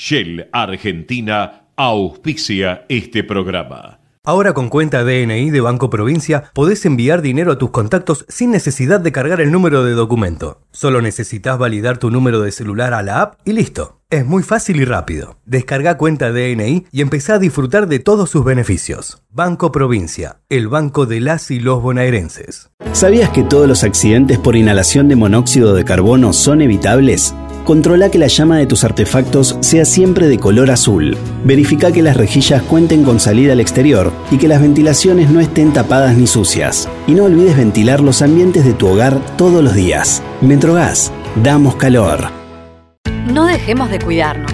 Shell Argentina auspicia este programa. Ahora con cuenta DNI de Banco Provincia podés enviar dinero a tus contactos sin necesidad de cargar el número de documento. Solo necesitas validar tu número de celular a la app y listo. Es muy fácil y rápido. Descarga cuenta DNI y empezá a disfrutar de todos sus beneficios. Banco Provincia, el banco de las y los bonaerenses. ¿Sabías que todos los accidentes por inhalación de monóxido de carbono son evitables? Controla que la llama de tus artefactos sea siempre de color azul. Verifica que las rejillas cuenten con salida al exterior y que las ventilaciones no estén tapadas ni sucias. Y no olvides ventilar los ambientes de tu hogar todos los días. Metrogas, damos calor. No dejemos de cuidarnos.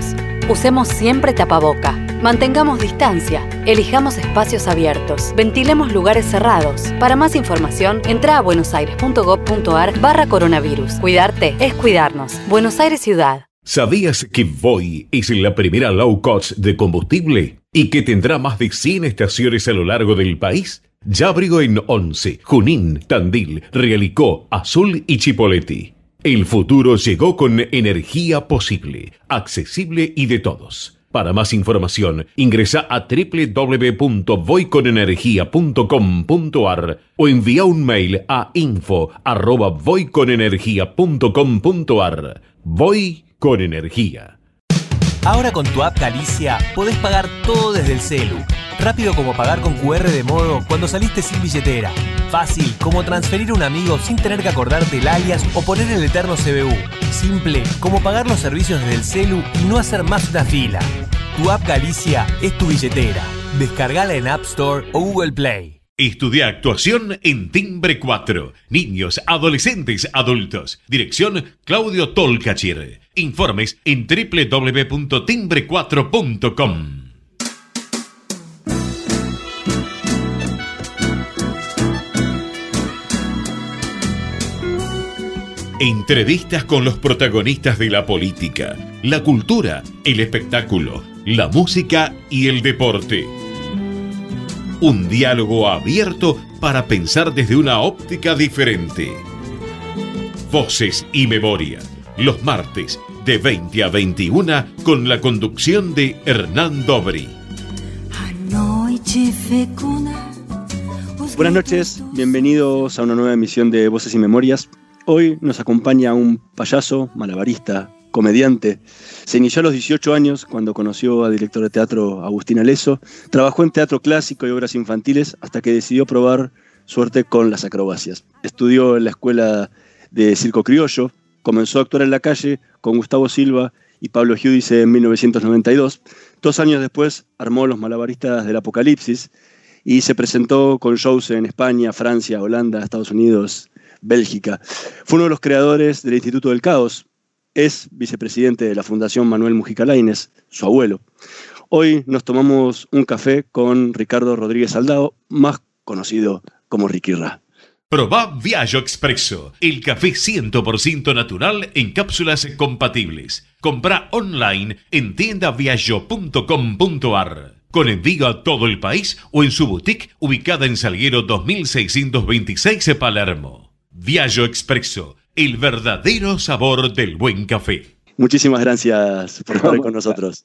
Usemos siempre tapaboca. Mantengamos distancia. Elijamos espacios abiertos. Ventilemos lugares cerrados. Para más información, entra a buenosaires.gov.ar barra coronavirus. Cuidarte es cuidarnos. Buenos Aires Ciudad. ¿Sabías que Voy es la primera low cost de combustible y que tendrá más de 100 estaciones a lo largo del país? Ya abrió en Once, Junín, Tandil, Realicó, Azul y Chipoleti. El futuro llegó con energía posible, accesible y de todos. Para más información, ingresa a www.voyconenergia.com.ar o envía un mail a info@voyconenergia.com.ar. Voy con energía. Ahora con tu app Galicia podés pagar todo desde el celu. Rápido como pagar con QR de modo cuando saliste sin billetera. Fácil como transferir a un amigo sin tener que acordarte el alias o poner el eterno CBU. Simple como pagar los servicios desde el celu y no hacer más una fila. Tu app Galicia es tu billetera. Descargala en App Store o Google Play. Estudia actuación en Timbre 4. Niños, adolescentes, adultos. Dirección Claudio Tolcachir. Informes en www.timbre4.com. Entrevistas con los protagonistas de la política, la cultura, el espectáculo, la música y el deporte. Un diálogo abierto para pensar desde una óptica diferente. Voces y memoria, los martes de 20 a 21 con la conducción de Hernán Dobri. Buenas noches, bienvenidos a una nueva emisión de Voces y Memorias. Hoy nos acompaña un payaso, malabarista, comediante. Se inició a los 18 años cuando conoció al director de teatro Agustín Aleso. Trabajó en teatro clásico y obras infantiles hasta que decidió probar suerte con las acrobacias. Estudió en la escuela de circo criollo, comenzó a actuar en la calle con Gustavo Silva y Pablo Giudice en 1992. Dos años después armó Los Malabaristas del Apocalipsis y se presentó con shows en España, Francia, Holanda, Estados Unidos, Bélgica. Fue uno de los creadores del Instituto del Caos. Es vicepresidente de la Fundación Manuel Mujica Lainez, su abuelo. Hoy nos tomamos un café con Ricardo Rodríguez Aldao, más conocido como Ricky Ra. Proba Viaggio Expresso, el café 100% natural en cápsulas compatibles. Compra online en tiendaviaggio.com.ar. Con envío a todo el país o en su boutique ubicada en Salguero 2626 Palermo. Viaggio Expresso, el verdadero sabor del buen café. Muchísimas gracias por estar con nosotros.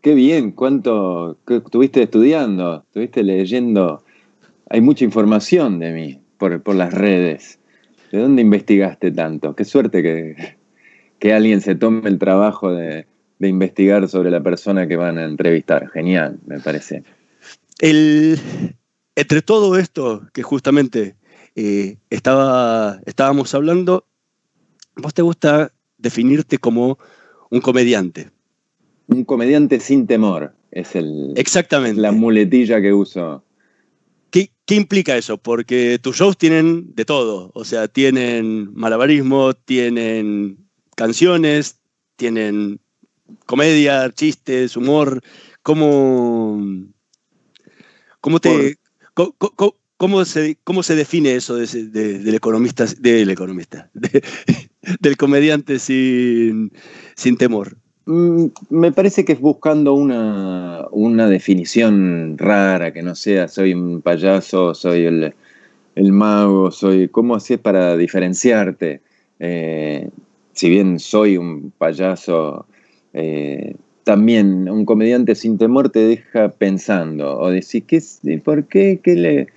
Qué bien, cuánto estuviste estudiando, estuviste leyendo. Hay mucha información de mí por, por las redes. ¿De dónde investigaste tanto? Qué suerte que, que alguien se tome el trabajo de, de investigar sobre la persona que van a entrevistar. Genial, me parece. El, entre todo esto que justamente eh, estaba, estábamos hablando, ¿vos te gusta definirte como un comediante? Un comediante sin temor es el, Exactamente. la muletilla que uso. ¿Qué, ¿Qué, implica eso? Porque tus shows tienen de todo, o sea, tienen malabarismo, tienen canciones, tienen comedia, chistes, humor. ¿Cómo, cómo te... Por... ¿cómo, cómo, se, ¿Cómo se define eso de, de, del economista, del economista, de, del comediante sin, sin temor? Mm, Me parece que es buscando una, una, definición rara, que no sea soy un payaso, soy el, el mago, soy. ¿Cómo haces para diferenciarte? Eh, si bien soy un payaso, eh, también un comediante sin temor te deja pensando o decís, ¿qué, ¿por qué? ¿Qué le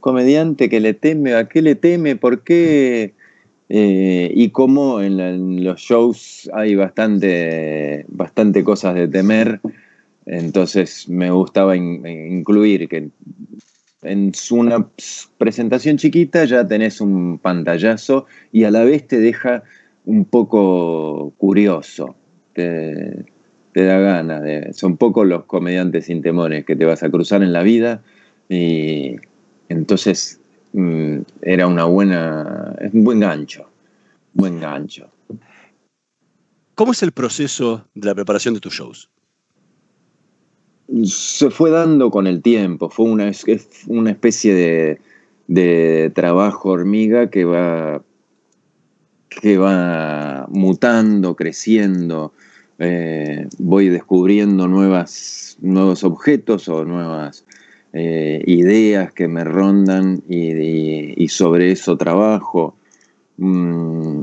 comediante que le teme? ¿A qué le teme? ¿Por qué? Eh, y cómo en, los shows hay bastante, bastante cosas de temer, entonces me gustaba incluir que en una presentación chiquita ya tenés un pantallazo y a la vez te deja un poco curioso, te, da ganas, de, son pocos los comediantes sin temores que te vas a cruzar en la vida y entonces mm, era una buena, es un buen gancho, buen gancho. ¿Cómo es el proceso de la preparación de tus shows? se fue dando con el tiempo, fue una, una especie de, trabajo hormiga que va, que va mutando, creciendo, eh, voy descubriendo nuevas, nuevos objetos o nuevas eh, ideas que me rondan y, sobre eso trabajo. Mm,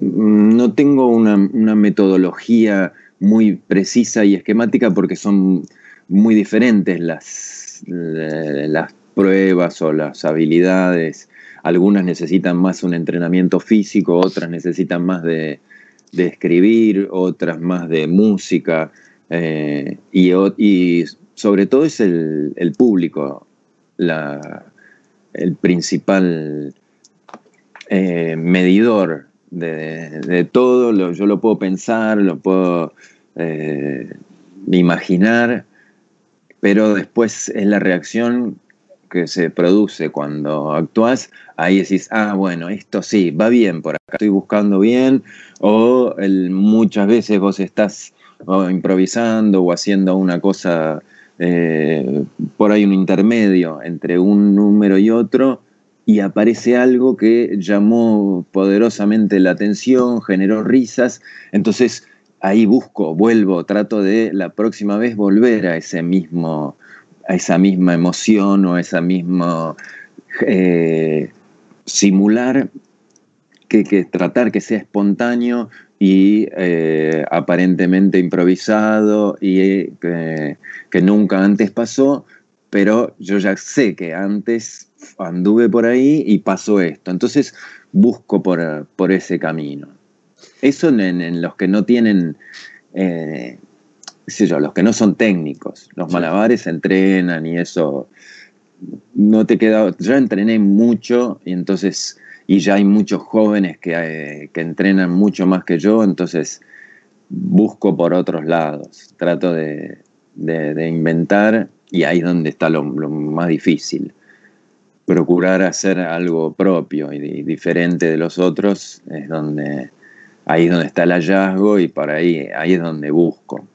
no tengo una, metodología muy precisa y esquemática porque son muy diferentes las, las pruebas o las habilidades. Algunas necesitan más un entrenamiento físico, otras necesitan más de, escribir, otras más de música. Eh, y, sobre todo es el, público el principal eh, medidor de, todo. yo lo puedo pensar, lo puedo eh, imaginar, pero después es la reacción que se produce cuando actúas, ahí decís, ah, bueno, esto sí, va bien, por acá estoy buscando bien, o muchas veces vos estás improvisando o haciendo una cosa, eh, por ahí un intermedio entre un número y otro, y aparece algo que llamó poderosamente la atención, generó risas, entonces ahí busco, vuelvo, trato de la próxima vez volver a ese mismo, a esa misma emoción o a esa misma eh, simular que, tratar que sea espontáneo y eh, aparentemente improvisado y que nunca antes pasó, pero yo ya sé que antes anduve por ahí y pasó esto. Entonces busco por, por ese camino. Eso en, los que no tienen, eh, sé yo, los que no son técnicos. Los malabares entrenan y eso. No te queda. Yo entrené mucho y entonces. Y ya hay muchos jóvenes que, eh, que entrenan mucho más que yo, entonces busco por otros lados. Trato de, de, inventar y ahí es donde está lo, más difícil. Procurar hacer algo propio y diferente de los otros es donde ahí es donde está el hallazgo y para ahí, ahí es donde busco.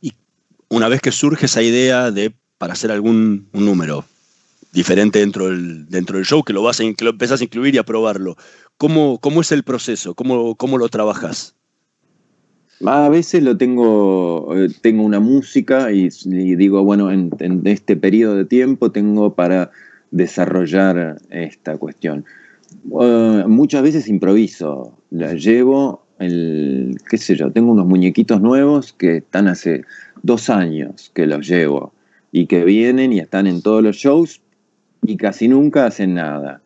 Y una vez que surge esa idea de para hacer algún un número diferente dentro del, dentro del show, que lo vas a, que lo empezás a incluir y a probarlo, ¿cómo, cómo es el proceso? ¿Cómo, cómo lo trabajas? A veces lo tengo, eh, tengo una música y, digo, bueno, en, este periodo de tiempo tengo para desarrollar esta cuestión. Eh, muchas veces improviso, la llevo, el, qué sé yo, tengo unos muñequitos nuevos que están hace dos años que los llevo y que vienen y están en todos los shows y casi nunca hacen nada.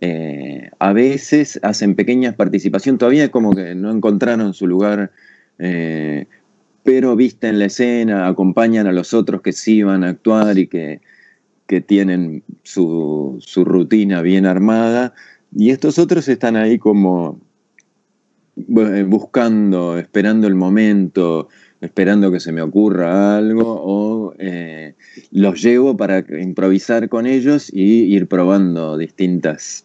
Eh, a veces hacen pequeñas participaciones, todavía como que no encontraron su lugar, eh, pero visten la escena, acompañan a los otros que sí van a actuar y que, que tienen su, su rutina bien armada. Y estos otros están ahí como eh, buscando, esperando el momento, esperando que se me ocurra algo, o eh, los llevo para improvisar con ellos y ir probando distintas,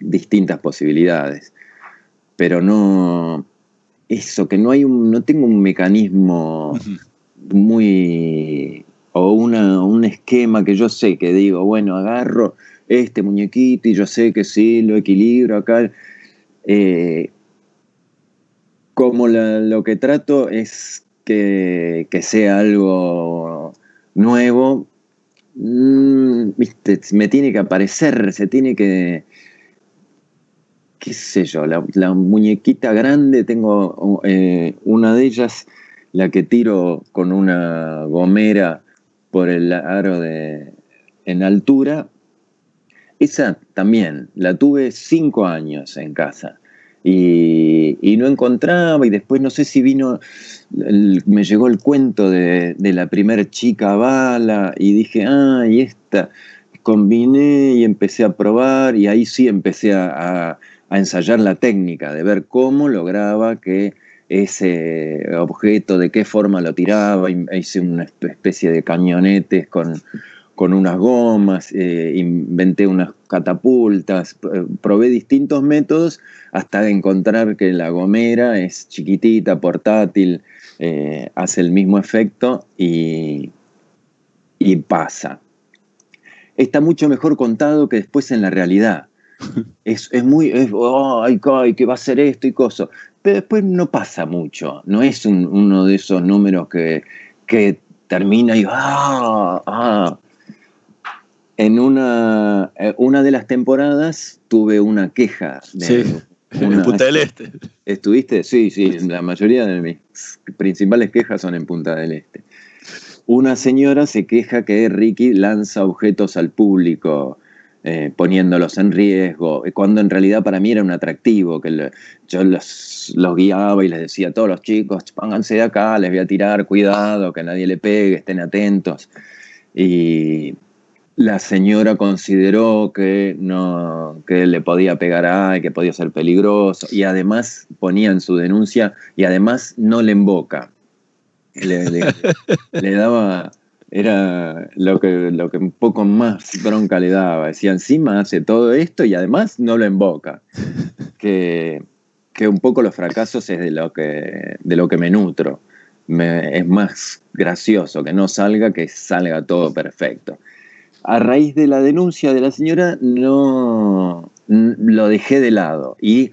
distintas posibilidades. Pero no, eso, que no hay un, no tengo un mecanismo muy, o una, un esquema que yo sé que digo, bueno, agarro este muñequito y yo sé que sí, lo equilibro acá. Eh, como lo que trato es que, sea algo nuevo, mm, me tiene que aparecer, se tiene que, qué sé yo, la, muñequita grande, tengo eh, una de ellas la que tiro con una gomera por el aro de, en altura, esa también la tuve cinco años en casa y, no encontraba y después no sé si vino, me llegó el cuento de, la primera chica bala y dije, ah, y esta, combiné y empecé a probar y ahí sí empecé a, a ensayar la técnica, de ver cómo lograba que ese objeto, de qué forma lo tiraba, hice una especie de cañonetes con, con unas gomas, eh, inventé unas catapultas, probé distintos métodos hasta encontrar que la gomera es chiquitita, portátil, eh, hace el mismo efecto y, y pasa. Está mucho mejor contado que después en la realidad. Es, muy, ay, ay, que va a ser esto y cosas. Pero después no pasa mucho. No es uno de esos números que, que termina y ah, ah, en una, eh, una de las temporadas tuve una queja. De, en Punta del Este. ¿Estuviste? Sí, sí, la mayoría de mis principales quejas son en Punta del Este. Una señora se queja que Ricky lanza objetos al público. Eh, poniéndolos en riesgo, cuando en realidad para mí era un atractivo, que yo los, los, guiaba y les decía a todos los chicos, pónganse de acá, les voy a tirar, cuidado, que nadie le pegue, estén atentos. Y la señora consideró que no que le podía pegar a que podía ser peligroso y además ponía en su denuncia y además no le emboca. Le, daba era lo que lo que un poco más bronca le daba. Decía encima hace todo esto y además no lo emboca que, que un poco los fracasos es de lo que de lo que me nutro. Es más gracioso que no salga que salga todo perfecto a raíz de la denuncia de la señora no lo dejé de lado. Y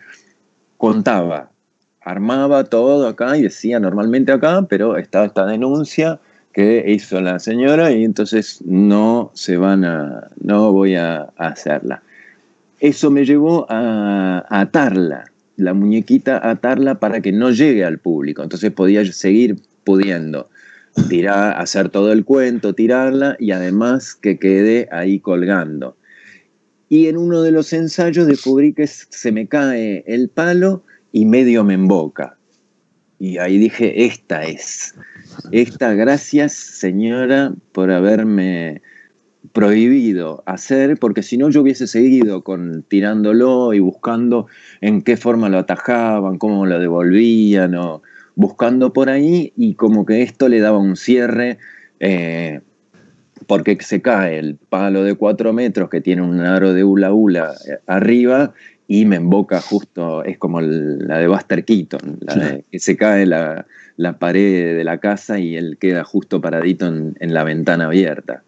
contaba, armaba todo acá y decía normalmente acá, pero estaba esta denuncia que hizo la señora y entonces no se van a, no voy a, hacerla. Eso me llevó a atarla, la muñequita atarla para que no llegue al público, entonces podía seguir pudiendo hacer todo el cuento, tirarla y además que quede ahí colgando. Y en uno de los ensayos descubrí que se me cae el palo y medio me emboca. Y ahí dije, esta es. Esta, gracias señora por haberme prohibido hacer, porque si no yo hubiese seguido con tirándolo y buscando en qué forma lo atajaban, cómo lo devolvían o, buscando por ahí y como que esto le daba un cierre eh, porque se cae el palo de cuatro metros que tiene un aro de hula hula eh, arriba y me emboca justo, es como la de Buster Keaton, la que se cae la, pared de la casa y él queda justo paradito en, la ventana abierta.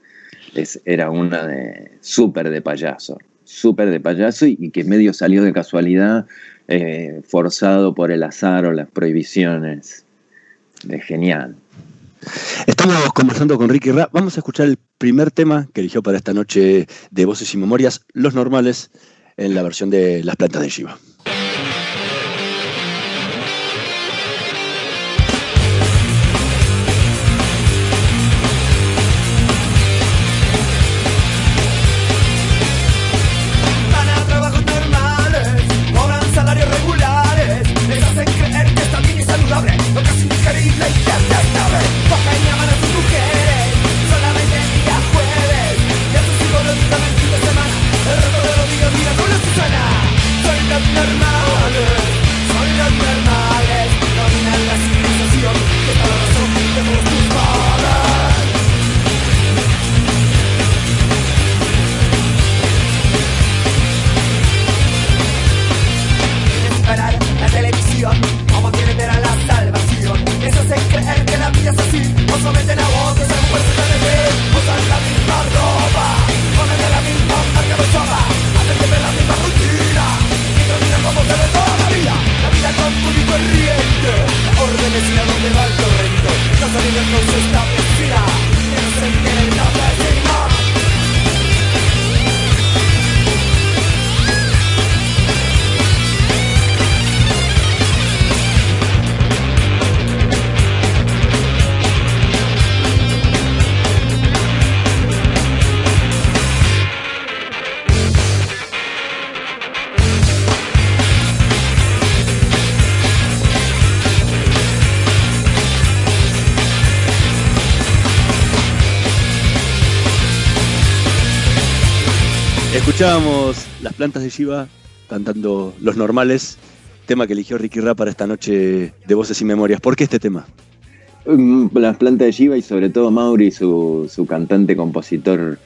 Es, era una de súper de payaso, súper de payaso y, y, que medio salió de casualidad eh, forzado por el azar o las prohibiciones. Es genial. Estamos conversando con Ricky Ra. Vamos a escuchar el primer tema que eligió para esta noche de Voces y Memorias, Los Normales, en la versión de Las Plantas de Shiva. Plantas de Shiva cantando Los Normales, tema que eligió Ricky Ra para esta noche de Voces y Memorias. ¿Por qué este tema? Mm, Las plantas de Shiva y sobre todo Mauri, su, su cantante, compositor,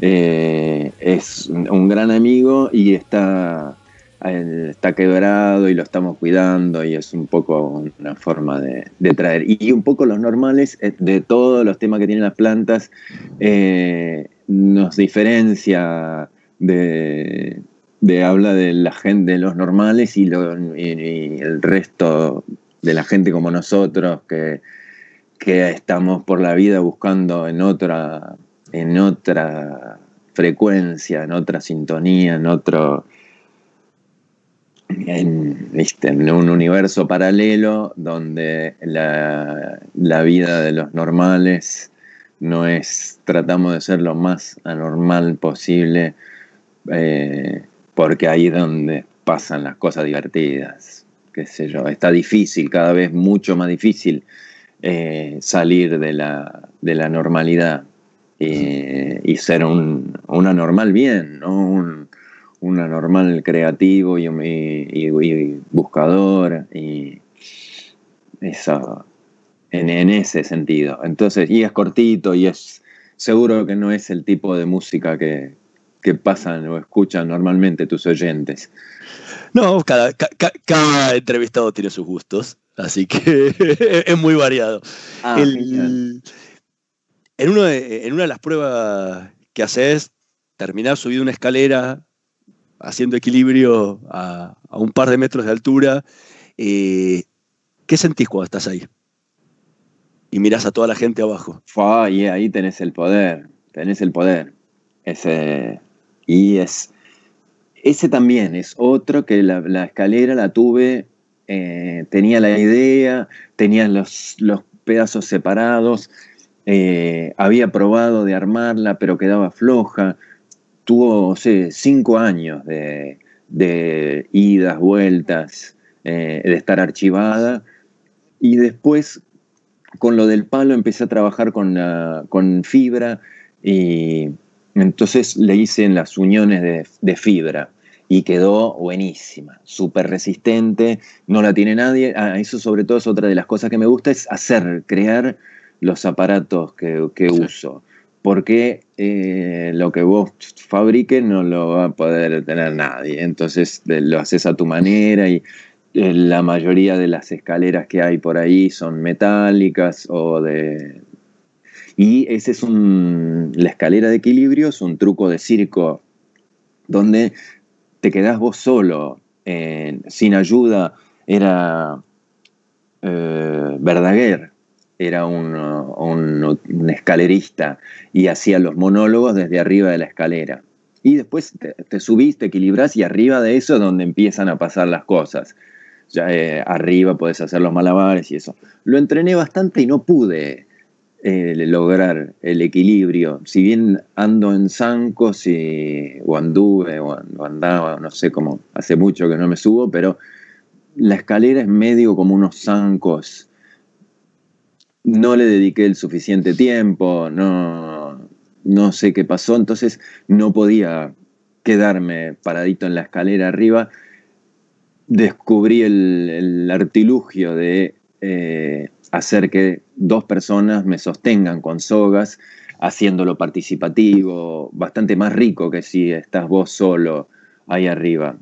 eh, es un gran amigo y está, está quebrado y lo estamos cuidando y es un poco una forma de, de traer. Y un poco los normales eh, de todos los temas que tienen las plantas eh, nos diferencia de, de habla de la gente, de los normales y, lo- el resto de la gente como nosotros que, que estamos por la vida buscando en otra, en otra frecuencia, en otra sintonía, en otro, en un universo paralelo donde la, la vida de los normales no es, tratamos de ser lo más anormal posible, eh, porque ahí es donde pasan las cosas divertidas, qué sé yo, está difícil, cada vez mucho más difícil eh, salir de la, de la normalidad eh, y ser un, un anormal bien, ¿no? Un, un anormal creativo y- y buscador y eso en, en ese sentido. Entonces, y es cortito y es seguro que no es el tipo de música que, que pasan o escuchan normalmente tus oyentes. No, cada, ca- ca- cada entrevistado tiene sus gustos, así que es muy variado. Ah, El- en, uno de- en una de las pruebas que haces, terminar subido una escalera, haciendo equilibrio a, a un par de metros de altura, eh, ¿qué sentís cuando estás ahí? Y mirás a toda la gente abajo. Fua, y ahí tenés el poder, tenés el poder. Ese, y es, ese también es otro que la, escalera la tuve, eh, tenía la idea, tenía los, los pedazos separados, eh, había probado de armarla, pero quedaba floja. Tuvo, no sé, cinco años de, idas, vueltas, eh, de estar archivada. Y después con lo del palo empecé a trabajar con, con fibra y entonces le hice en las uniones de, de fibra y quedó buenísima, súper resistente, no la tiene nadie. Ah, eso sobre todo es otra de las cosas que me gusta, es hacer, crear los aparatos que, que Sí. uso. Porque eh, lo que vos fabriques no lo va a poder tener nadie. Entonces lo haces a tu manera y eh, la mayoría de las escaleras que hay por ahí son metálicas o de... Y ese es. La escalera de equilibrio es un truco de circo donde te quedás vos solo, sin ayuda. Era eh, Verdaguer, era un, escalerista y hacía los monólogos desde arriba de la escalera. Y después te, te subís, te equilibrás y arriba de eso es donde empiezan a pasar las cosas. Ya eh, arriba puedes hacer los malabares y eso. Lo entrené bastante y no pude lograr el equilibrio. Si bien ando en zancos y, o anduve o, an- o andaba, no sé cómo, hace mucho que no me subo, pero la escalera es medio como unos zancos. No le dediqué el suficiente tiempo, no, no sé qué pasó, entonces no podía quedarme paradito en la escalera arriba. Descubrí el, el artilugio de eh, hacer que dos personas me sostengan con sogas, haciéndolo participativo, bastante más rico que si estás vos solo ahí arriba.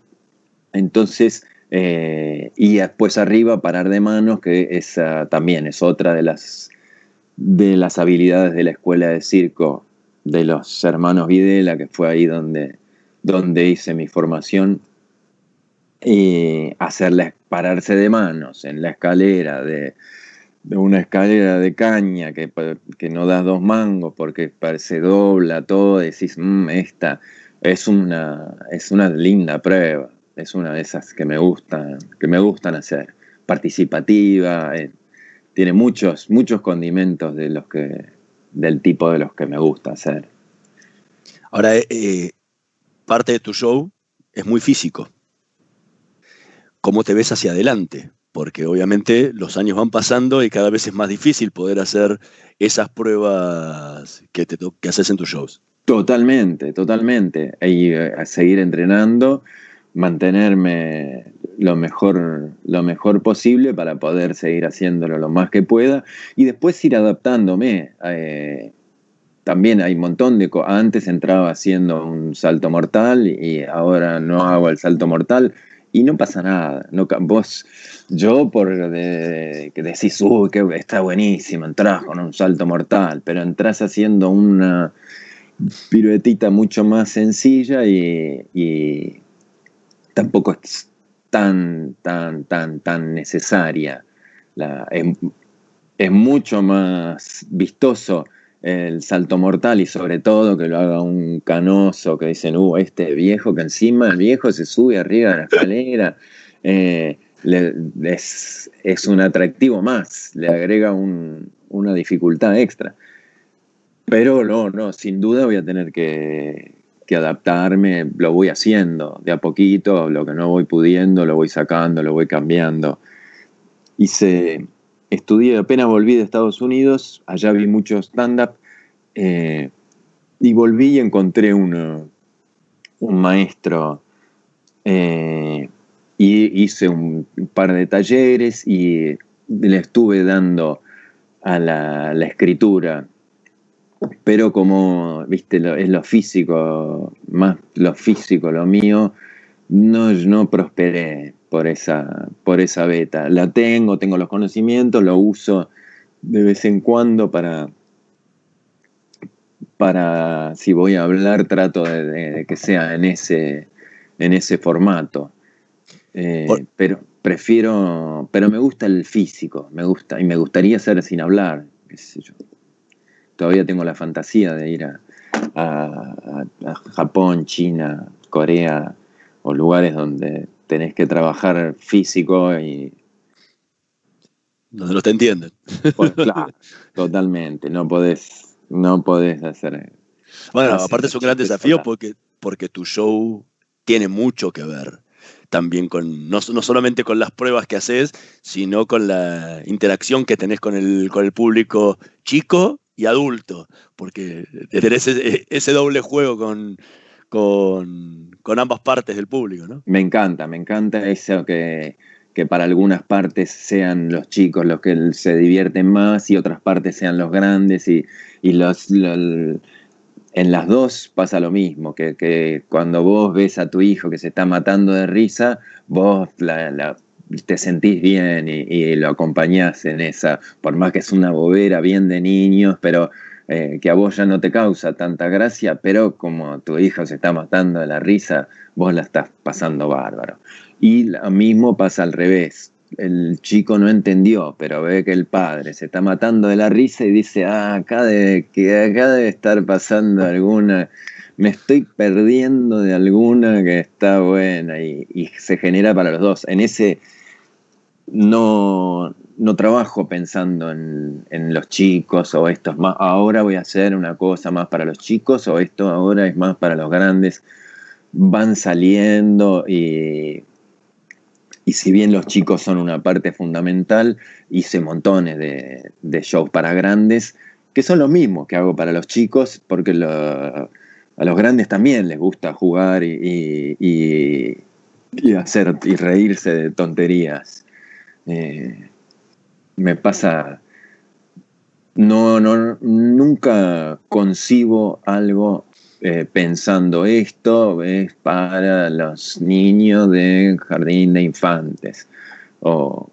Entonces, eh, y después arriba parar de manos, que esa también es otra de las, de las habilidades de la escuela de circo de los hermanos Videla, que fue ahí donde, donde hice mi formación. Y hacerla pararse de manos en la escalera de, de una escalera de caña que, que no das dos mangos porque se dobla todo, decís, "Mm, esta es una, es una linda prueba, es una de esas que me gustan, que me gustan hacer, participativa, eh, tiene muchos, muchos condimentos de los que, del tipo de los que me gusta hacer. Ahora, eh, eh, parte de tu show es muy físico. ¿Cómo te ves hacia adelante? Porque obviamente los años van pasando y cada vez es más difícil poder hacer esas pruebas que, te que haces en tus shows. Totalmente, totalmente. Y eh, a seguir entrenando, mantenerme lo mejor, lo mejor posible para poder seguir haciéndolo lo más que pueda y después ir adaptándome. Eh, también hay un montón de cosas. Antes entraba haciendo un salto mortal y ahora no hago el salto mortal y no pasa nada. No, vos, yo por que decís, uy, que está buenísimo, entras con un salto mortal, pero entras haciendo una piruetita mucho más sencilla y, tampoco es tan, tan, tan, tan necesaria. La, es, mucho más vistoso el salto mortal y sobre todo que lo haga un canoso que dicen, uh, este viejo que encima el viejo se sube arriba de la escalera. Eh, es, un atractivo más, le agrega una dificultad extra. Pero no, no, sin duda voy a tener que, adaptarme, lo voy haciendo de a poquito, lo que no voy pudiendo, lo voy sacando, lo voy cambiando. Hice, estudié, apenas volví de Estados Unidos, allá vi mucho stand-up, eh, y volví y encontré un maestro, eh, y hice un par de talleres y le estuve dando a la escritura. Pero como, viste, es lo físico, más lo físico, lo mío, no, no prosperé por esa, por esa beta. La tengo, tengo los conocimientos, lo uso de vez en cuando para, para si voy a hablar, trato de, que sea en ese, en ese formato. Eh, pero prefiero, pero me gusta el físico, me gusta, y me gustaría ser sin hablar, qué sé yo todavía tengo la fantasía de ir a, Japón, China, Corea o lugares donde tenés que trabajar físico y... Donde no te entienden. Pues, claro, totalmente, no podés, no podés hacer... Bueno, aparte es un gran desafío porque, porque tu show tiene mucho que ver también con, no, no, solamente con las pruebas que haces, sino con la interacción que tenés con el, con el público chico y adulto, porque tenés ese, ese doble juego con, con, ambas partes del público, ¿no? Me encanta, me encanta eso que, que para algunas partes sean los chicos los que se divierten más y otras partes sean los grandes y, los, en las dos pasa lo mismo, que, que, cuando vos ves a tu hijo que se está matando de risa, vos la, te sentís bien y, lo acompañás en esa, por más que es una bobera bien de niños, pero eh, que a vos ya no te causa tanta gracia, pero como tu hijo se está matando de la risa, vos la estás pasando bárbaro. Y lo mismo pasa al revés. El chico no entendió, pero ve que el padre se está matando de la risa y dice, ah, acá debe, que acá debe estar pasando alguna me estoy perdiendo de alguna que está buena y, y, se genera para los dos. En ese, no, no trabajo pensando en, los chicos o esto es más, ahora voy a hacer una cosa más para los chicos o esto ahora es más para los grandes. Van saliendo y, y si bien los chicos son una parte fundamental, hice montones de, shows para grandes que son los mismos que hago para los chicos porque a los grandes también les gusta jugar y, y hacer y reírse de tonterías. Eh, me pasa, no, no, nunca concibo algo eh, pensando esto es para los niños de jardín de infantes. O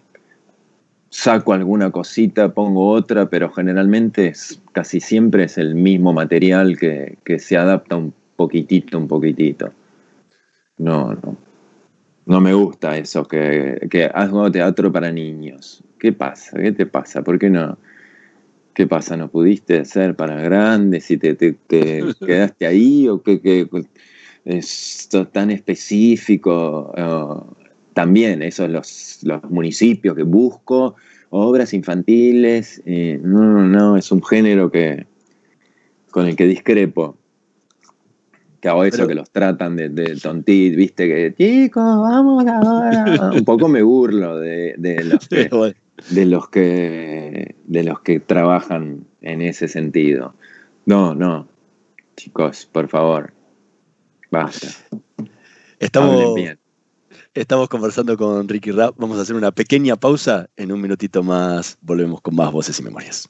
saco alguna cosita, pongo otra, pero generalmente es, casi siempre es el mismo material que, que se adapta un poquitito, un poquitito. No, no. No me gusta eso, que, que hago teatro para niños. ¿Qué pasa? ¿Qué te pasa? ¿Por qué no? ¿Qué pasa? ¿No pudiste hacer para grandes y te, te, quedaste ahí? ¿O qué, es tan específico? también, esos los, los municipios que busco, obras infantiles. no, no, no, es un género que, con el que discrepo que hago eso, que los tratan de, de tontit, viste, que chicos, vamos ahora. Un poco me burlo de, los que, de los que de los que trabajan en ese sentido. No, no. chicos, por favor. Basta. Estamos, estamos conversando con Ricky Rap. Vamos a hacer una pequeña pausa. En un minutito más volvemos con más voces y memorias.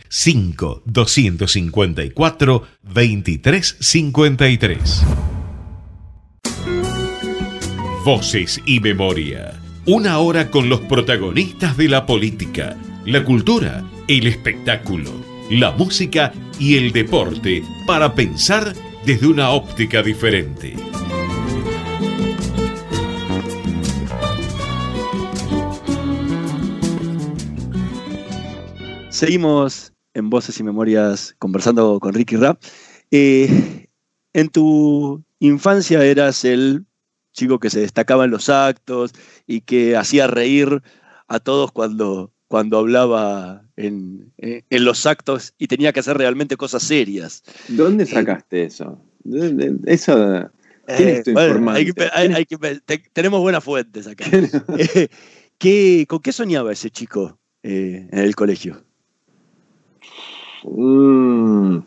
5 254 2353. Voces y memoria. Una hora con los protagonistas de la política, la cultura, el espectáculo, la música y el deporte para pensar desde una óptica diferente. Seguimos en Voces y Memorias conversando con Ricky Rap. Eh, en tu infancia eras el chico que se destacaba en los actos y que hacía reír a todos cuando, cuando hablaba en, en los actos y tenía que hacer realmente cosas serias. ¿Dónde sacaste eso? Eso. ¿Quién es Eh, bueno, informante? hay que pe- hay- hay que pe- te- tenemos buenas fuentes acá. Eh, ¿qué- ¿Con qué soñaba ese chico eh, en el colegio? Mm,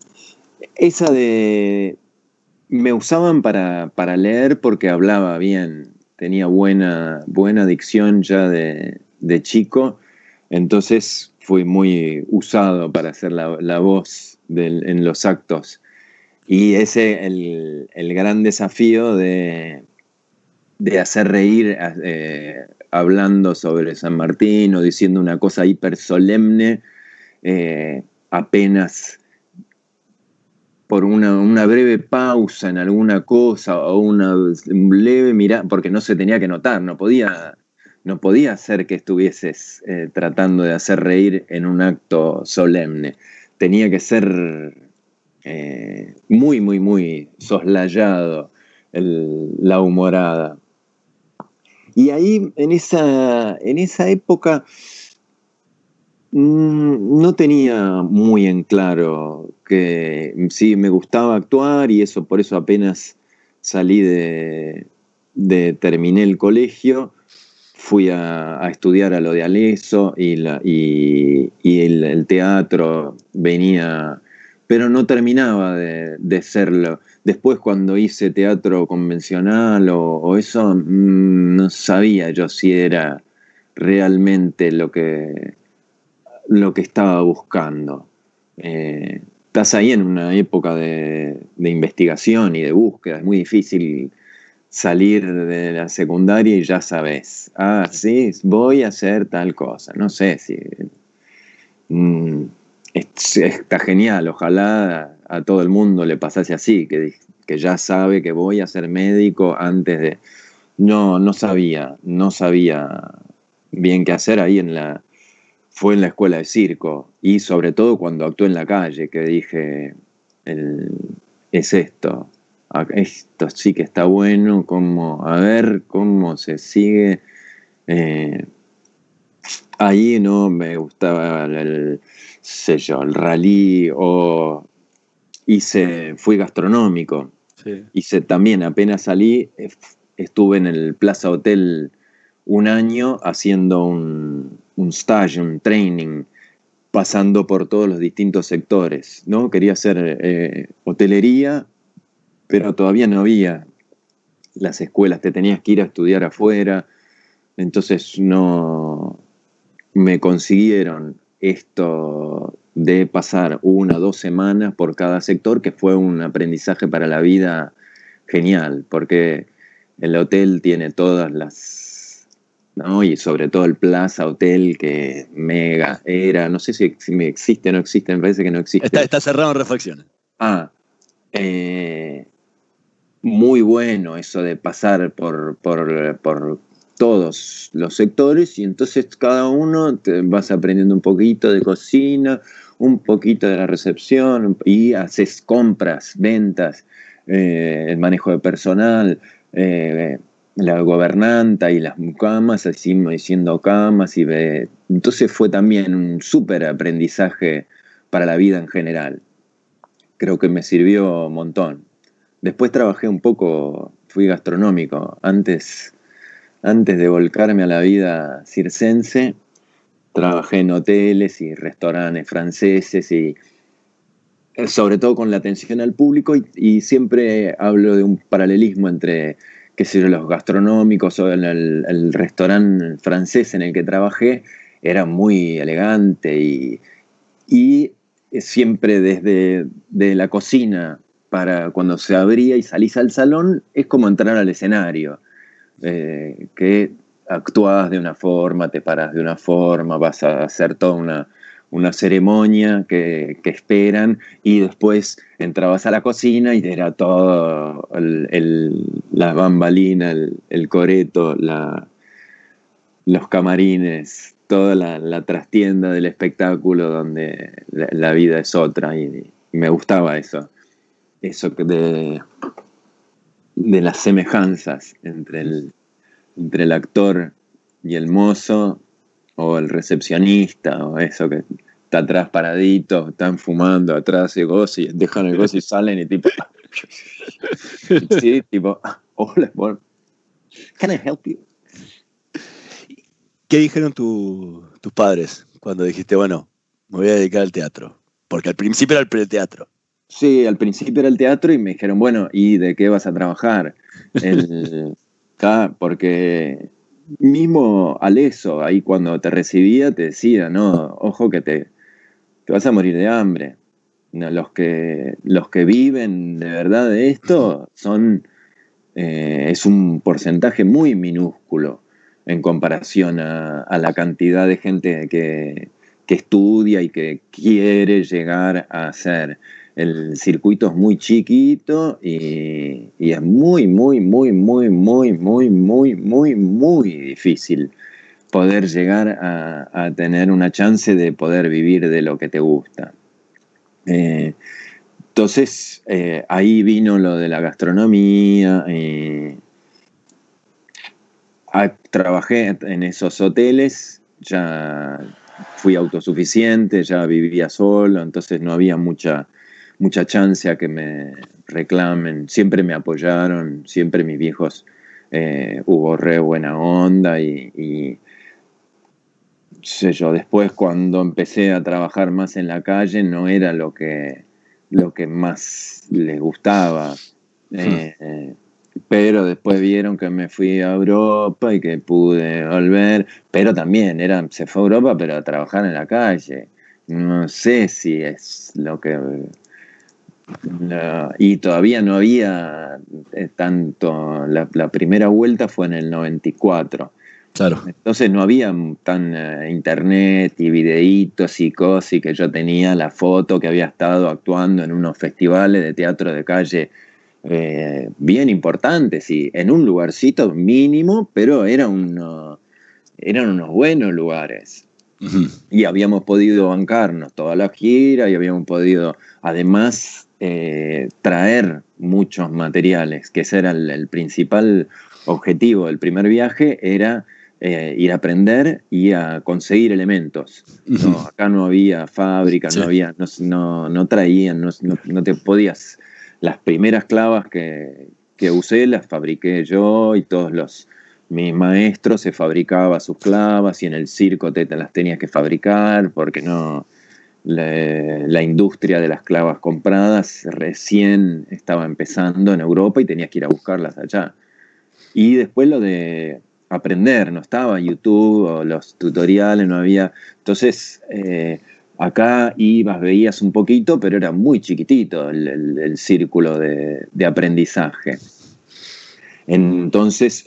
esa de... Me usaban para, para leer porque hablaba bien, tenía buena, buena dicción ya de, de chico, entonces fui muy usado para hacer la, la voz en los actos. Y ese el, el gran desafío de, de hacer reír eh, hablando sobre San Martín o diciendo una cosa hiper solemne, eh, apenas por una, breve pausa en alguna cosa o una leve mirada, porque no se tenía que notar, no podía, no podía hacer que estuvieses eh, tratando de hacer reír en un acto solemne. Tenía que ser eh, muy, muy, muy soslayado la humorada. Y ahí, en esa, en esa época, no tenía muy en claro que sí me gustaba actuar y eso, por eso apenas salí de, de terminé el colegio, fui a, estudiar a lo de Aleso y, el, teatro venía, pero no terminaba de, serlo. Después cuando hice teatro convencional o, o eso, mm, no sabía yo si era realmente lo que, lo que estaba buscando. Eh, estás ahí en una época de, investigación y de búsqueda, es muy difícil salir de la secundaria y ya sabes, ah, sí, voy a hacer tal cosa, no sé si... mm, es- está genial, ojalá a todo el mundo le pasase así, que, que ya sabe que voy a ser médico antes de... No, no sabía, no sabía bien qué hacer ahí en la... Fue en la escuela de circo y sobre todo cuando actué en la calle, que dije, el- es esto, esto sí que está bueno, como, a ver cómo se sigue. eh, ahí no me gustaba el, el, sé yo, el rally o hice, fui gastronómico. Sí. Hice también, apenas salí, eh, estuve en el Plaza Hotel un año haciendo un, un stage, un training, pasando por todos los distintos sectores, ¿no? Quería hacer eh, hotelería, pero todavía no había las escuelas, te tenías que ir a estudiar afuera, entonces no me consiguieron esto de pasar una o dos semanas por cada sector, que fue un aprendizaje para la vida genial, porque el hotel tiene todas las, ¿no? y sobre todo el Plaza Hotel, que mega era, no sé si, existe o no existe, me parece que no existe. Está, está cerrado en refacciones. a eh, muy bueno eso de pasar por, por, por todos los sectores y entonces cada uno te vas aprendiendo un poquito de cocina, un poquito de la recepción y haces compras, ventas, eh, el manejo de personal, eh, la gobernanta y las mucamas, así diciendo camas y entonces fue también un súper aprendizaje para la vida en general. Creo que me sirvió un montón. Después trabajé un poco, fui gastronómico. Antes, antes de volcarme a la vida circense, trabajé en hoteles y restaurantes franceses y eh, sobre todo con la atención al público y siempre hablo de un paralelismo entre qué sé yo, los gastronómicos o en el, restaurante francés en el que trabajé era muy elegante y, y siempre desde de la cocina para cuando se abría y salís al salón es como entrar al escenario eh, que actúas de una forma, te paras de una forma, vas a hacer toda una, una ceremonia que, que esperan y después entrabas a la cocina y era todo el, la bambalina, el, coreto, los camarines, toda la, trastienda del espectáculo donde la, vida es otra y, me gustaba eso, eso de, de las semejanzas entre entre el actor y el mozo o el recepcionista o eso que está atrás paradito, están fumando atrás y gozo y dejan el gozo y salen y tipo sí, tipo hola, bueno, can I help you? ¿Qué dijeron tu- tus padres cuando dijiste, bueno, me voy a dedicar al teatro? Porque al principio era el preteatro. Sí, al principio era el teatro y me dijeron, bueno, ¿y de qué vas a trabajar? El- porque mismo al eso, ahí cuando te recibía, te decía, no, ojo que te, te vas a morir de hambre. Los, que, los que viven de verdad de esto son, eh, es un porcentaje muy minúsculo en comparación a, a la cantidad de gente que, que estudia y que quiere llegar a ser. El circuito es muy chiquito y, y es muy, muy, muy, muy, muy, muy, muy, muy, muy difícil poder llegar a, tener una chance de poder vivir de lo que te gusta. Eh, entonces, eh, ahí vino lo de la gastronomía. eh, trabajé en esos hoteles, ya fui autosuficiente, ya vivía solo, entonces no había mucha, mucha chance a que me reclamen. Siempre me apoyaron, siempre mis viejos hubo re buena onda y sé yo, después cuando empecé a trabajar más en la calle no era lo que, lo que más les gustaba. Eh, eh, pero después vieron que me fui a Europa y que pude volver, pero también era, se fue a Europa, pero a trabajar en la calle. No sé si es lo que... y todavía no había eh, tanto, la, la primera vuelta fue en el 94. Claro. Entonces no había tan eh, internet y videitos y cosas y que yo tenía la foto que había estado actuando en unos festivales de teatro de calle eh, bien importantes y en un lugarcito mínimo, pero era uno- eran unos buenos lugares. Y habíamos podido bancarnos toda la gira y habíamos podido además eh, traer muchos materiales, que ese era el, el principal objetivo del primer viaje, era eh, ir a aprender y a conseguir elementos. No, acá no había fábrica, Sí. no había, no, no, no traían, no, no- no te podías. Las primeras clavas que, que usé las fabriqué yo y todos los mis maestros se fabricaba sus clavas y en el circo te, te las tenías que fabricar porque no la, la industria de las clavas compradas recién estaba empezando en Europa y tenías que ir a buscarlas allá. Y después lo de aprender, no estaba YouTube los tutoriales, no había. Entonces, eh, acá ibas, veías un poquito, pero era muy chiquitito el, el- círculo de, de aprendizaje. Entonces,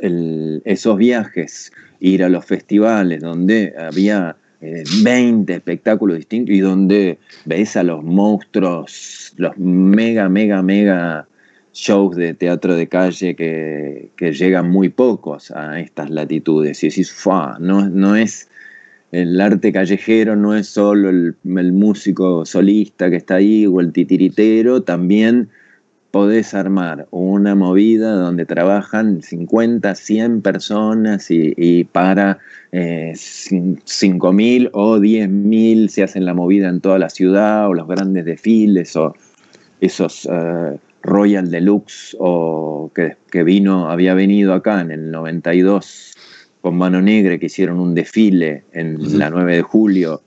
esos viajes, ir a los festivales donde había eh, 20 espectáculos distintos y donde ves a los monstruos, los mega, mega, mega shows de teatro de calle que, llegan muy pocos a estas latitudes. Y decís, "Fua, no, no es el arte callejero, no es solo el, músico solista que está ahí o el titiritero, también podés armar una movida donde trabajan 50, 100 personas y, para eh, cin- 5.000 o 10.000 se hacen la movida en toda la ciudad o los grandes desfiles o esos eh, Royal Deluxe o que, que vino, había venido acá en el 92 con Mano Negra que hicieron un desfile en la 9 de julio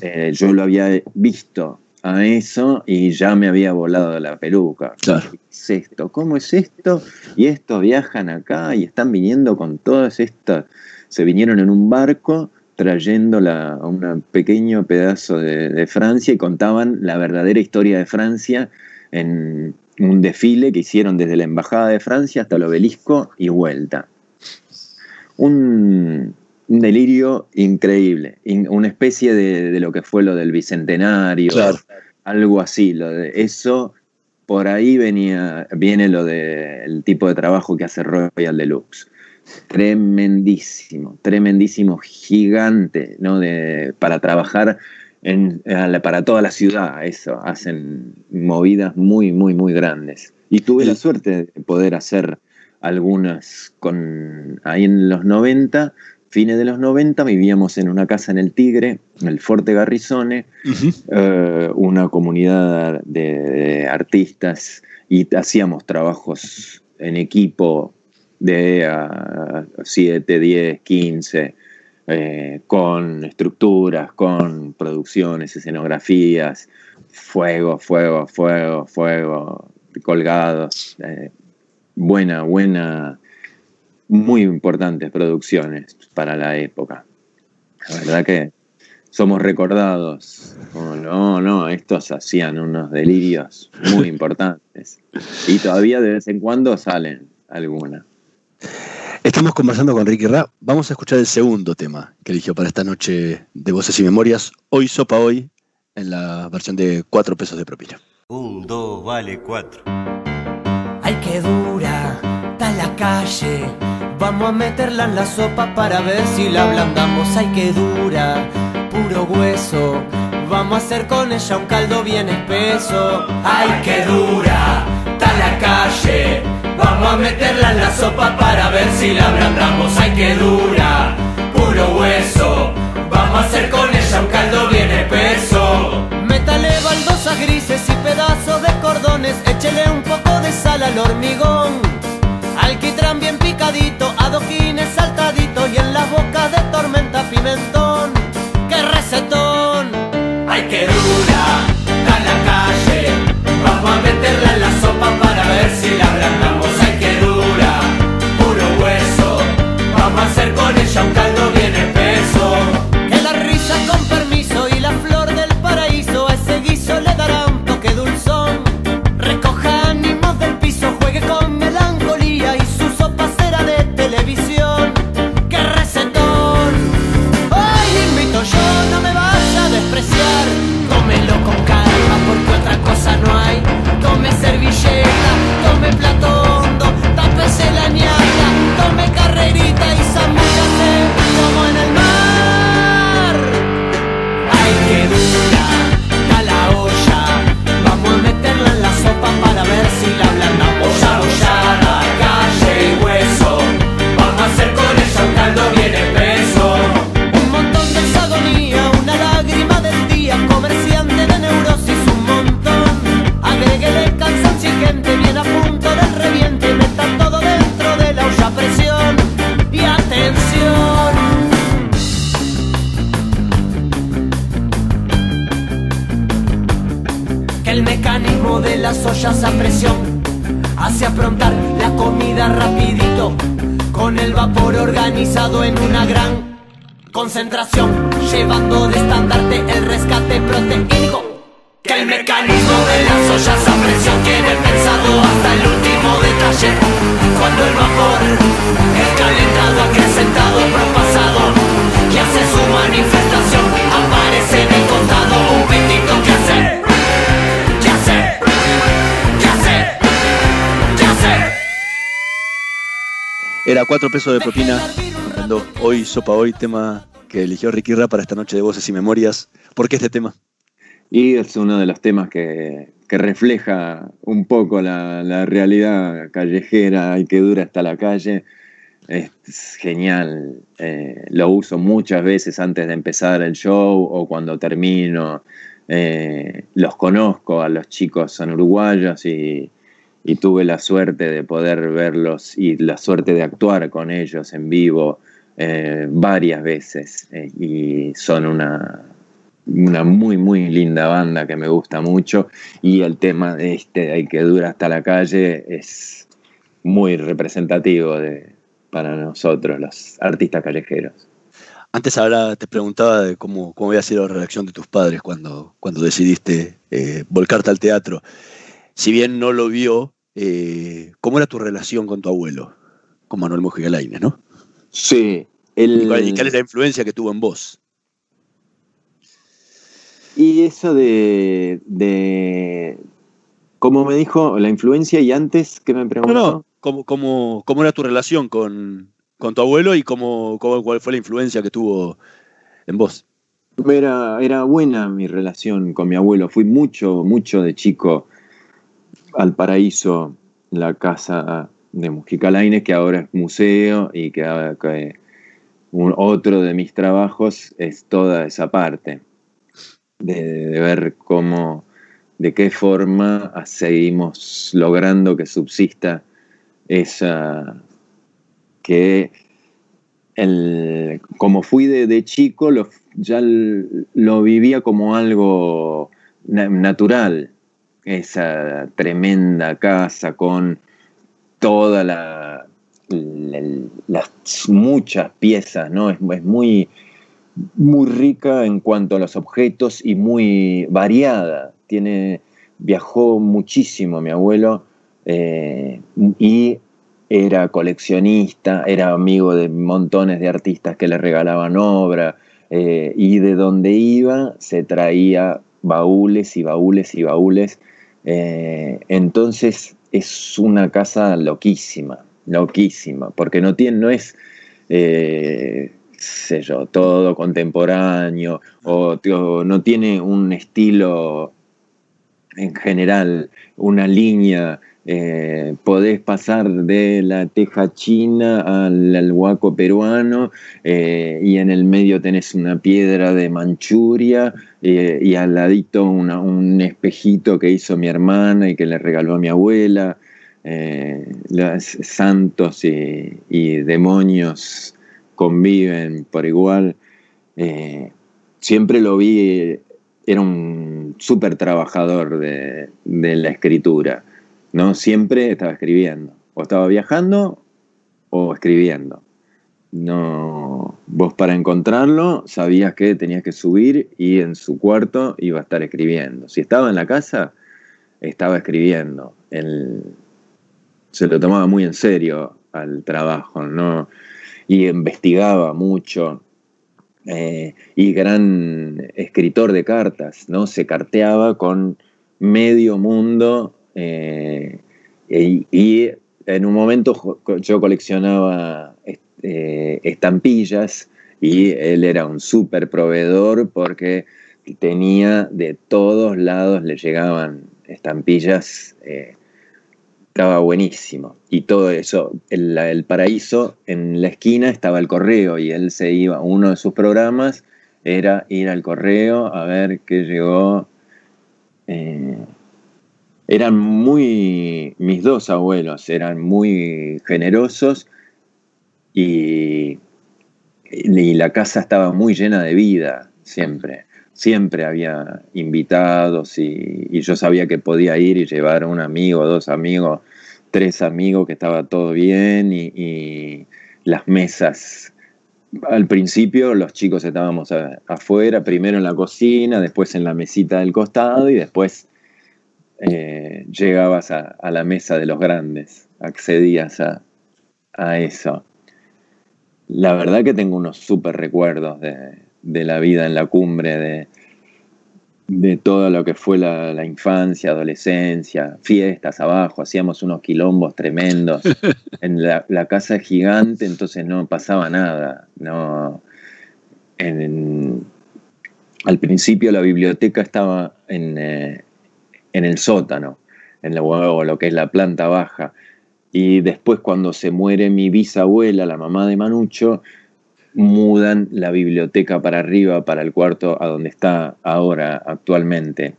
eh, yo lo había visto a eso y ya me había volado la peluca. Claro. ¿Qué es esto? ¿Cómo es esto? Y estos viajan acá y están viniendo con todas estas. Se vinieron en un barco trayendo la, un pequeño pedazo de, de Francia y contaban la verdadera historia de Francia en un desfile que hicieron desde la Embajada de Francia hasta el obelisco y vuelta. Un, un delirio increíble, in- una especie de, de lo que fue lo del Bicentenario, Claro. algo así, lo de eso, por ahí venía, viene lo del tipo de trabajo que hace Royal Deluxe. Tremendísimo, tremendísimo, gigante, ¿no? De, para trabajar en, para toda la ciudad, eso, hacen movidas muy, muy, muy grandes. Y tuve la suerte de poder hacer algunas con ahí en los 90, fines de los 90, vivíamos en una casa en el Tigre, en el Forte Garrizone, eh, una comunidad de, de artistas y hacíamos trabajos en equipo de 7, 10, 15, eh, con estructuras, con producciones, escenografías, fuego, fuego, fuego, fuego, colgados. eh, buena, buena, muy importantes producciones para la época. La verdad que somos recordados. como, no, no, estos hacían unos delirios muy importantes. Y todavía de vez en cuando salen algunas. Estamos conversando con Ricky Ra. Vamos a escuchar el segundo tema que eligió para esta noche de Voces y Memorias. Hoy Sopa Hoy, en la versión de 4 pesos de propina. Un, dos, vale, cuatro. Ay, qué dura, está la calle. Vamos a meterla en la sopa para ver si la ablandamos. Ay, qué dura, puro hueso. Vamos a hacer con ella un caldo bien espeso. Ay, qué dura, está la calle. Vamos a meterla en la sopa para ver si la ablandamos. Ay, qué dura, puro hueso. Vamos a hacer con ella un caldo bien espeso. Métale baldosas grises y pedazos de cordones. Échele un poco de sal al hormigón. Alquitrán bien picadito, adoquines saltaditos y en las bocas de tormenta pimentón. ¡Qué recetón! ¡Ay, qué dura! Hacer con de las ollas a presión hace aprontar la comida rapidito con el vapor organizado en una gran concentración llevando de estandarte el rescate proteínico Era cuatro pesos de propina. Hoy, Sopa Hoy, tema que eligió Ricky Ra para esta noche de Voces y Memorias. ¿Por qué este tema? Y es uno de los temas que, que refleja un poco la, la realidad callejera y que dura hasta la calle. Es genial. eh, lo uso muchas veces antes de empezar el show o cuando termino. Eh, los conozco a los chicos, son uruguayos y, y tuve la suerte de poder verlos y la suerte de actuar con ellos en vivo eh, varias veces. eh, y son una, una muy, muy linda banda que me gusta mucho. Y el tema de este, el que dura hasta la calle, es muy representativo de, para nosotros, los artistas callejeros. Antes hablaba, te preguntaba de cómo, cómo había sido la reacción de tus padres cuando, cuando decidiste eh, volcarte al teatro. Si bien no lo vio, eh, ¿cómo era tu relación con tu abuelo? Con Manuel Mujica Lainez, ¿no? Sí. ¿Y El, cuál, y cuál es la influencia que tuvo en vos? Y eso de, de, como me dijo, la influencia y antes, ¿qué me No, preguntó? no. ¿Cómo, cómo, cómo era tu relación con, con tu abuelo y cómo, cómo- cuál fue la influencia que tuvo en vos? Era, era buena mi relación con mi abuelo. Fui mucho, mucho de chico al paraíso, la casa de Mujica Lainez, que ahora es museo y que, otro de mis trabajos es toda esa parte. De, ver cómo, de qué forma seguimos logrando que subsista esa que el, como fui de, de chico, lo, ya lo vivía como algo na- natural, esa tremenda casa con toda la, la- las muchas piezas, ¿no? Es, es muy, muy rica en cuanto a los objetos y muy variada. Tiene, viajó muchísimo mi abuelo eh, y era coleccionista, era amigo de montones de artistas que le regalaban obra eh, y de donde iba se traía baúles y baúles y baúles. Eh, entonces es una casa loquísima, loquísima, porque no, tiene, no es, eh, sé yo, todo contemporáneo o, o no tiene un estilo en general, una línea eh, podés pasar de la teja china al, al huaco peruano eh, y en el medio tenés una piedra de Manchuria eh, y al ladito una- un espejito que hizo mi hermana y que le regaló a mi abuela. Los santos y, demonios conviven por igual. Siempre lo vi, era un súper trabajador de la escritura. ¿No? Siempre estaba escribiendo. O estaba viajando o escribiendo. No, vos para encontrarlo sabías que tenías que subir y en su cuarto iba a estar escribiendo. Si estaba en la casa, estaba escribiendo. Se lo tomaba muy en serio al trabajo, ¿no? Y investigaba mucho. eh, y gran escritor de cartas, ¿no? Se carteaba con medio mundo eh, y, en un momento yo coleccionaba eh, estampillas y él era un súper proveedor porque tenía de todos lados, le llegaban estampillas, eh, estaba buenísimo. Y todo eso, el, el paraíso, en la esquina estaba el correo y él se iba, uno de sus programas era ir al correo a ver qué llegó. eh, eran muy, mis dos abuelos eran muy generosos y, la casa estaba muy llena de vida siempre. Siempre había invitados y, yo sabía que podía ir y llevar a un amigo, dos amigos, tres amigos, que estaba todo bien y, las mesas. Al principio los chicos estábamos afuera, primero en la cocina, después en la mesita del costado y después eh, llegabas a, a la mesa de los grandes, accedías a, a eso. La verdad que tengo unos súper recuerdos de, de la vida en la cumbre, de, de todo lo que fue la, la infancia, adolescencia, fiestas abajo, hacíamos unos quilombos tremendos. en la, la casa es gigante, entonces no pasaba nada. No, en- en- al principio la biblioteca estaba en, eh, en el sótano, en la, o lo que es la planta baja. Y después cuando se muere mi bisabuela, la mamá de Manucho, mudan la biblioteca para arriba, para el cuarto a donde está ahora actualmente.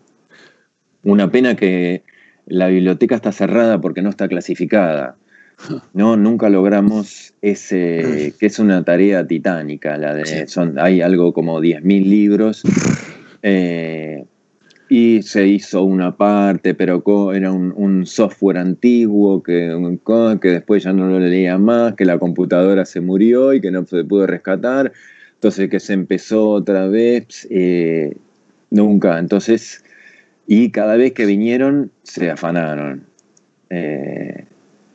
Una pena que la biblioteca está cerrada porque no está clasificada. No, nunca logramos ese, que es una tarea titánica, la de, son, hay algo como 10.000 libros, eh, y se hizo una parte, pero era un, software antiguo que, que después ya no lo leía más, que la computadora se murió y que no se pudo rescatar, entonces que se empezó otra vez, eh, nunca, entonces, y cada vez que vinieron se afanaron. Eh,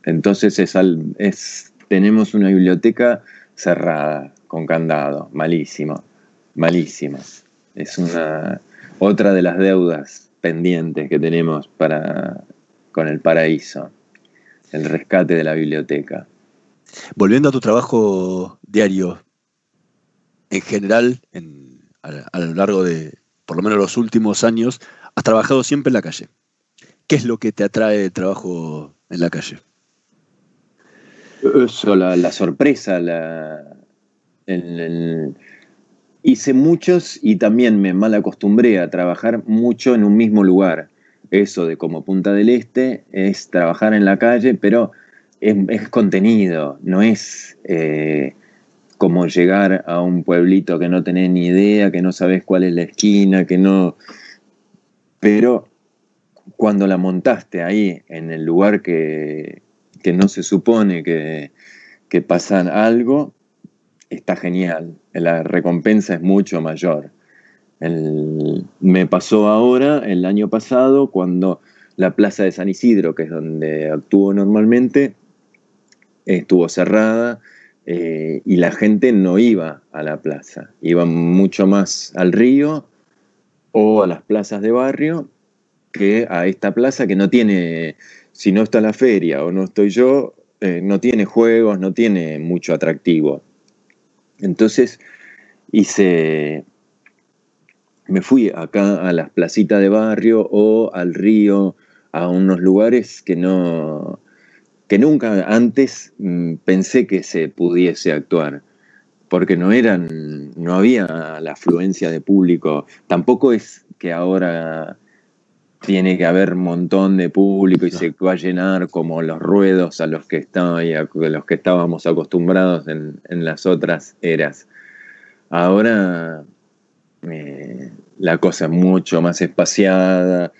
entonces es, al- es- tenemos una biblioteca cerrada, con candado, malísimo, malísimo. Es una otra de las deudas pendientes que tenemos para, con el paraíso, el rescate de la biblioteca. Volviendo a tu trabajo diario, en general, en- a, a lo largo de por lo menos los últimos años, has trabajado siempre en la calle. ¿Qué es lo que te atrae el trabajo en la calle? Eso, la, la sorpresa, la, el- el- hice muchos y también me mal acostumbré a trabajar mucho en un mismo lugar. Eso de como Punta del Este es trabajar en la calle, pero es, contenido, no es eh, como llegar a un pueblito que no tenés ni idea, que no sabes cuál es la esquina, que no... Pero cuando la montaste ahí, en el lugar que, que no se supone que, que pasa algo, está genial. La recompensa es mucho mayor. Me pasó ahora, el año pasado, cuando la plaza de San Isidro, que es donde actúo normalmente, estuvo cerrada eh, y la gente no iba a la plaza, iba mucho más al río o a las plazas de barrio que a esta plaza que no tiene, si no está la feria o no estoy yo, eh, no tiene juegos, no tiene mucho atractivo. Entonces hice, me fui acá a las placitas de barrio o al río, a unos lugares que no, que nunca antes mm, pensé que se pudiese actuar, porque no eran, no había la afluencia de público. Tampoco es que ahora tiene que haber un montón de público y se va a llenar como los ruedos a los que, estaba, y a los que estábamos acostumbrados en, en las otras eras. Ahora eh, la cosa es mucho más espaciada,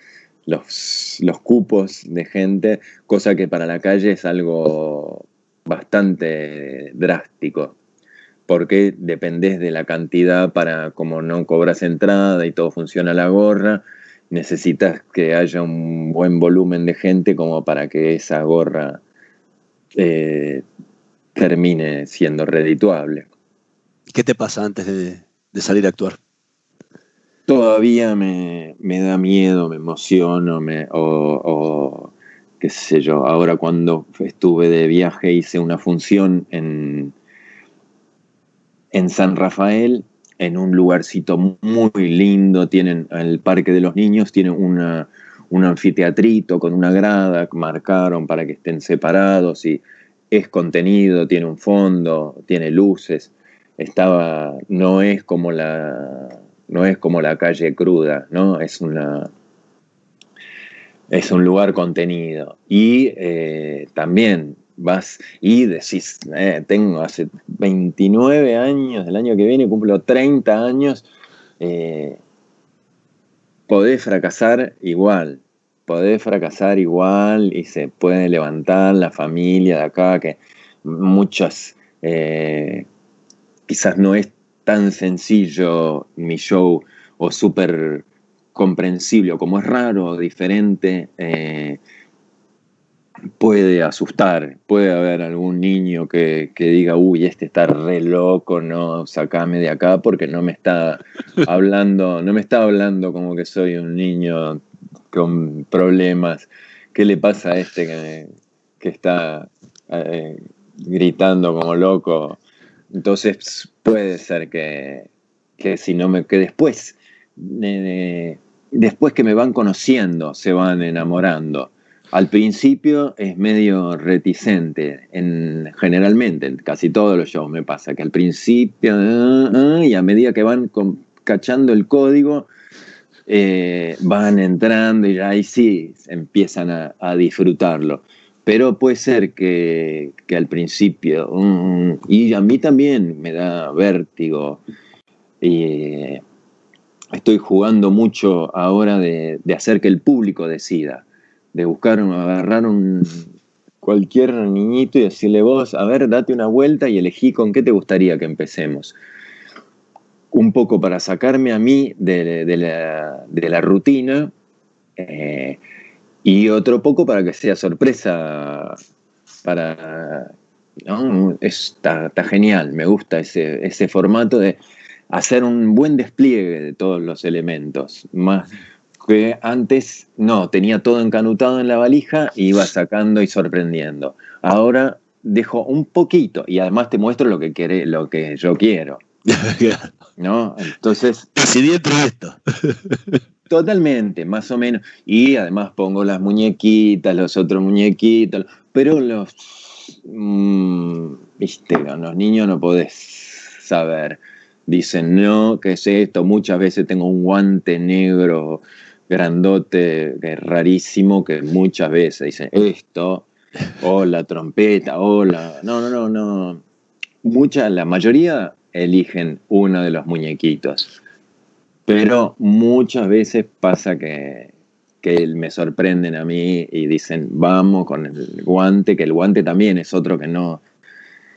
los, los cupos de gente, cosa que para la calle es algo bastante drástico, porque dependés de la cantidad para, como no cobras entrada y todo funciona a la gorra, necesitas que haya un buen volumen de gente como para que esa gorra eh, termine siendo redituable. ¿Qué te pasa antes de, de salir a actuar? Todavía me, me da miedo, me emociono, me, o, o qué sé yo. Ahora cuando estuve de viaje hice una función en, en San Rafael, en un lugarcito muy lindo. Tienen el Parque de los Niños, tiene una, un anfiteatrito con una grada, marcaron para que estén separados y es contenido, tiene un fondo, tiene luces. Estaba, no es como la, no es como la calle cruda, ¿no? Es una, es un lugar contenido. Y eh, también vas y decís, eh, tengo hace 29 años, el año que viene cumplo 30 años, eh, podés fracasar igual, podés fracasar igual y se puede levantar la familia de acá, que muchas, eh, quizás no es tan sencillo mi show o súper comprensible, o como es raro diferente, eh, puede asustar, puede haber algún niño que, que diga, uy, este está re loco, no, sacame de acá porque no me está hablando, no me está hablando como que soy un niño con problemas. ¿Qué le pasa a este que, que está eh, gritando como loco? Entonces puede ser que, que si no me, que después, eh, después que me van conociendo, se van enamorando. Al principio es medio reticente, en, generalmente, en casi todos los shows me pasa, que al principio, ah, ah, y a medida que van cachando el código, eh, van entrando y ahí sí empiezan a, disfrutarlo. Pero puede ser que, que al principio, mm, y a mí también me da vértigo, eh, estoy jugando mucho ahora de hacer que el público decida, de buscar, agarrar un, cualquier niñito y decirle vos, a ver, date una vuelta y elegí con qué te gustaría que empecemos. Un poco para sacarme a mí de, de la, de la rutina eh, y otro poco para que sea sorpresa para... ¿no? Está, está genial, me gusta ese, ese formato de hacer un buen despliegue de todos los elementos. Más que antes, no, tenía todo encanutado en la valija y iba sacando y sorprendiendo. Ahora dejo un poquito y además te muestro lo que, quiere, lo que yo quiero. ¿No? Entonces. Casi dentro de esto. Totalmente, más o menos. Y además pongo las muñequitas, los otros muñequitos, pero los. mm, Viste, con los niños no podés saber. Dicen, no, ¿qué es esto? Muchas veces tengo un guante negro grandote, que es rarísimo, que muchas veces dicen esto, o la trompeta, o la. No, no, no, no. Muchas, la mayoría eligen uno de los muñequitos. Pero muchas veces pasa que, que me sorprenden a mí y dicen, vamos con el guante, que el guante también es otro que no,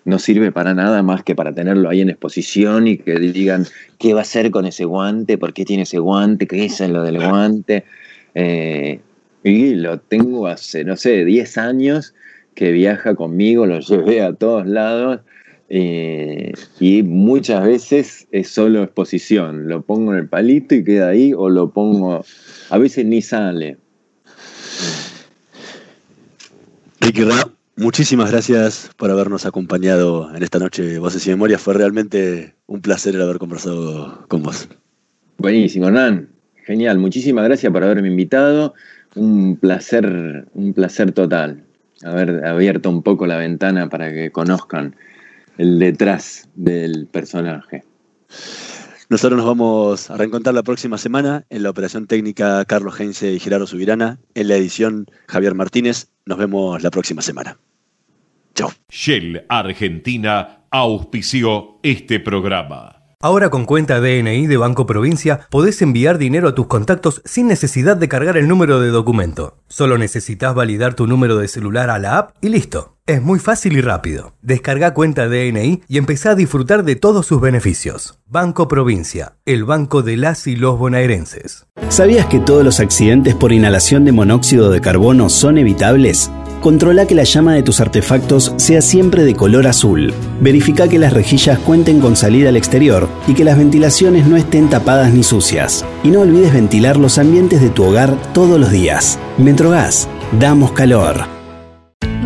no sirve para nada más que para tenerlo ahí en exposición y que digan, ¿qué va a hacer con ese guante? ¿Por qué tiene ese guante? ¿Qué es lo del guante? Eh, y lo tengo hace, no sé, 10 años que viaja conmigo, lo llevé a todos lados eh, y muchas veces es solo exposición. Lo pongo en el palito y queda ahí, o lo pongo, a veces ni sale. Muchísimas gracias por habernos acompañado en esta noche Voces y Memorias. Fue realmente un placer el haber conversado con vos. Buenísimo, Hernán. Genial. Muchísimas gracias por haberme invitado. Un placer, un placer total. Haber abierto un poco la ventana para que conozcan el detrás del personaje. Nosotros nos vamos a reencontrar la próxima semana en la operación técnica Carlos Heinze y Gerardo Subirana, en la edición Javier Martínez. Nos vemos la próxima semana. Chao. Shell Argentina auspició este programa. Ahora con cuenta DNI de Banco Provincia podés enviar dinero a tus contactos sin necesidad de cargar el número de documento. Solo necesitas validar tu número de celular a la app y listo. Es muy fácil y rápido. Descarga cuenta DNI y empezá a disfrutar de todos sus beneficios. Banco Provincia, el banco de las y los bonaerenses. ¿Sabías que todos los accidentes por inhalación de monóxido de carbono son evitables? Controla que la llama de tus artefactos sea siempre de color azul. Verifica que las rejillas cuenten con salida al exterior y que las ventilaciones no estén tapadas ni sucias. Y no olvides ventilar los ambientes de tu hogar todos los días. Metrogas, damos calor.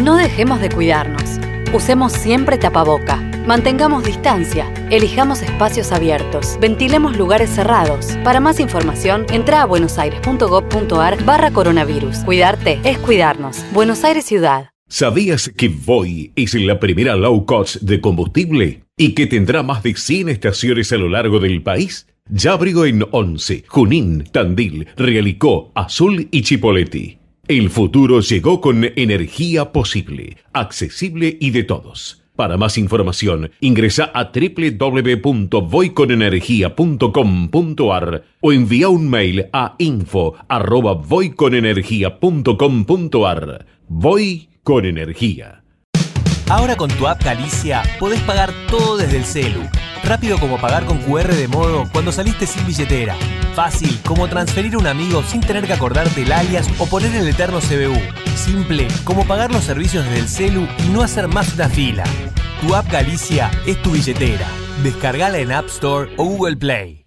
No dejemos de cuidarnos. Usemos siempre tapaboca. Mantengamos distancia. Elijamos espacios abiertos. Ventilemos lugares cerrados. Para más información, entra a buenosaires.gov.ar barra coronavirus. Cuidarte es cuidarnos. Buenos Aires Ciudad. ¿Sabías que Voy es la primera low cost de combustible y que tendrá más de 100 estaciones a lo largo del país? Ya abrigo en Once, Junín, Tandil, Realicó, Azul y Chipoleti. El futuro llegó con energía posible, accesible y de todos. Para más información, ingresa a www.voyconenergia.com.ar o envía un mail a info.voyconenergia.com.ar. Voy con energía. Ahora con tu app Galicia podés pagar todo desde el celu. Rápido como pagar con QR de modo cuando saliste sin billetera. Fácil como transferir a un amigo sin tener que acordarte el alias o poner el eterno CBU. Simple como pagar los servicios desde el celu y no hacer más una fila. Tu app Galicia es tu billetera. Descargala en App Store o Google Play.